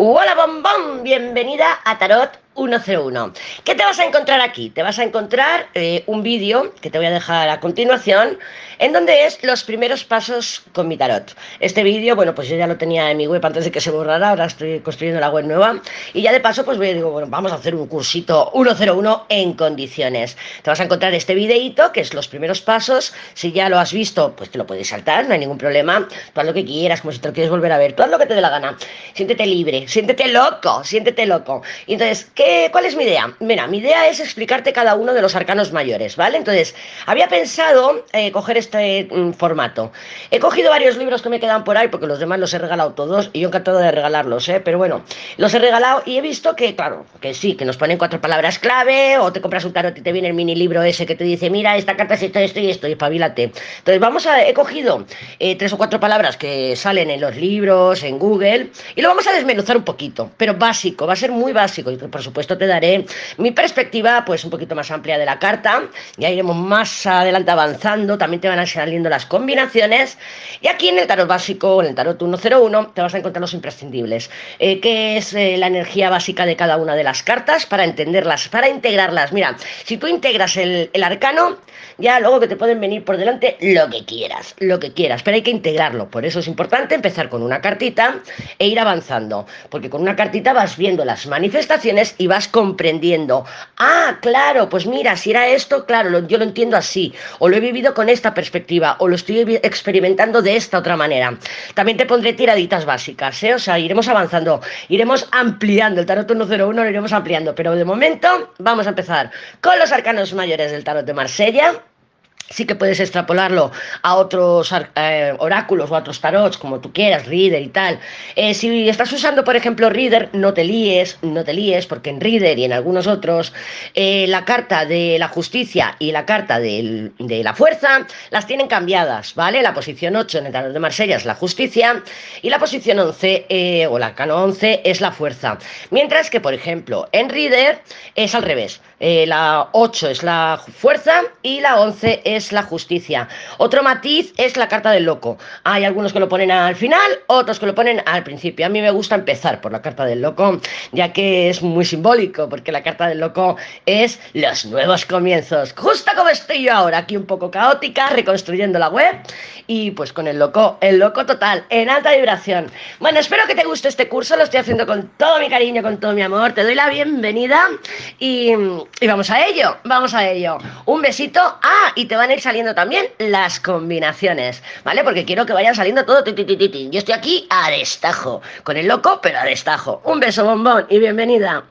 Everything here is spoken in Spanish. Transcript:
Hola bombón, bienvenida a Tarot 101. ¿Qué te vas a encontrar aquí? Te vas a encontrar eh, un vídeo que te voy a dejar a continuación en donde es los primeros pasos con mi tarot. Este vídeo, bueno, pues yo ya lo tenía en mi web antes de que se borrara, ahora estoy construyendo la web nueva y ya de paso pues voy a digo, bueno, vamos a hacer un cursito 101 en condiciones. Te vas a encontrar este videito que es los primeros pasos. Si ya lo has visto, pues te lo puedes saltar, no hay ningún problema. Tú lo que quieras, como si te lo quieres volver a ver, tú haz lo que te dé la gana. Siéntete libre, siéntete loco, siéntete loco. Entonces, ¿qué ¿cuál es mi idea? Mira, mi idea es explicarte cada uno de los arcanos mayores, ¿vale? Entonces, había pensado eh, coger este mm, formato. He cogido varios libros que me quedan por ahí, porque los demás los he regalado todos, y yo encantado de regalarlos, ¿eh? Pero bueno, los he regalado y he visto que, claro, que sí, que nos ponen cuatro palabras clave, o te compras un tarot y te viene el mini libro ese que te dice, mira, esta carta es esto, esto y esto, y espabilate. Entonces, vamos a, he cogido eh, tres o cuatro palabras que salen en los libros, en Google, y vamos a desmenuzar un poquito, pero básico, va a ser muy básico, y por supuesto te daré mi perspectiva pues un poquito más amplia de la carta, ya iremos más adelante avanzando, también te van a saliendo las combinaciones. Y aquí en el tarot básico, en el tarot 101, te vas a encontrar los imprescindibles, eh, que es eh, la energía básica de cada una de las cartas para entenderlas, para integrarlas. Mira, si tú integras el, el arcano, ya luego que te pueden venir por delante lo que quieras, lo que quieras, pero hay que integrarlo, por eso es importante empezar con una cartita e ir avanzando, porque con una cartita vas viendo las manifestaciones y vas comprendiendo, ah, claro, pues mira, si era esto, claro, yo lo entiendo así, o lo he vivido con esta perspectiva, o lo estoy experimentando de esta otra manera. También te pondré tiraditas básicas, ¿eh? o sea, iremos avanzando, iremos ampliando, el tarot 101 lo iremos ampliando, pero de momento vamos a empezar con los arcanos mayores del tarot de Marsella sí que puedes extrapolarlo a otros eh, oráculos o a otros tarots, como tú quieras, Reader y tal. Eh, si estás usando, por ejemplo, Reader, no te líes, no te líes, porque en Reader y en algunos otros, eh, la carta de la justicia y la carta de la fuerza las tienen cambiadas, ¿vale? La posición 8 en el tarot de Marsella es la justicia y la posición 11 o la cano 11 es la fuerza. Mientras que, por ejemplo, en Reader es al revés. la 8 es la fuerza y la 11 es la justicia. Otro matiz es la carta del loco. Hay algunos que lo ponen al final, otros que lo ponen al principio. A mí me gusta empezar por la carta del loco, ya que es muy simbólico, porque la carta del loco es los nuevos comienzos. Justo como estoy yo ahora, aquí un poco caótica, reconstruyendo la web, y pues con el loco, el loco total, en alta vibración. Bueno, espero que te guste este curso, lo estoy haciendo con todo mi cariño, con todo mi amor. Te doy la bienvenida y, y vamos a ello, vamos a ello. Un besito. Ah, y te van a ir saliendo también las combinaciones, ¿vale? Porque quiero que vayan saliendo todo. Yo estoy aquí a destajo, con el loco, pero a destajo. Un beso bombón y bienvenida.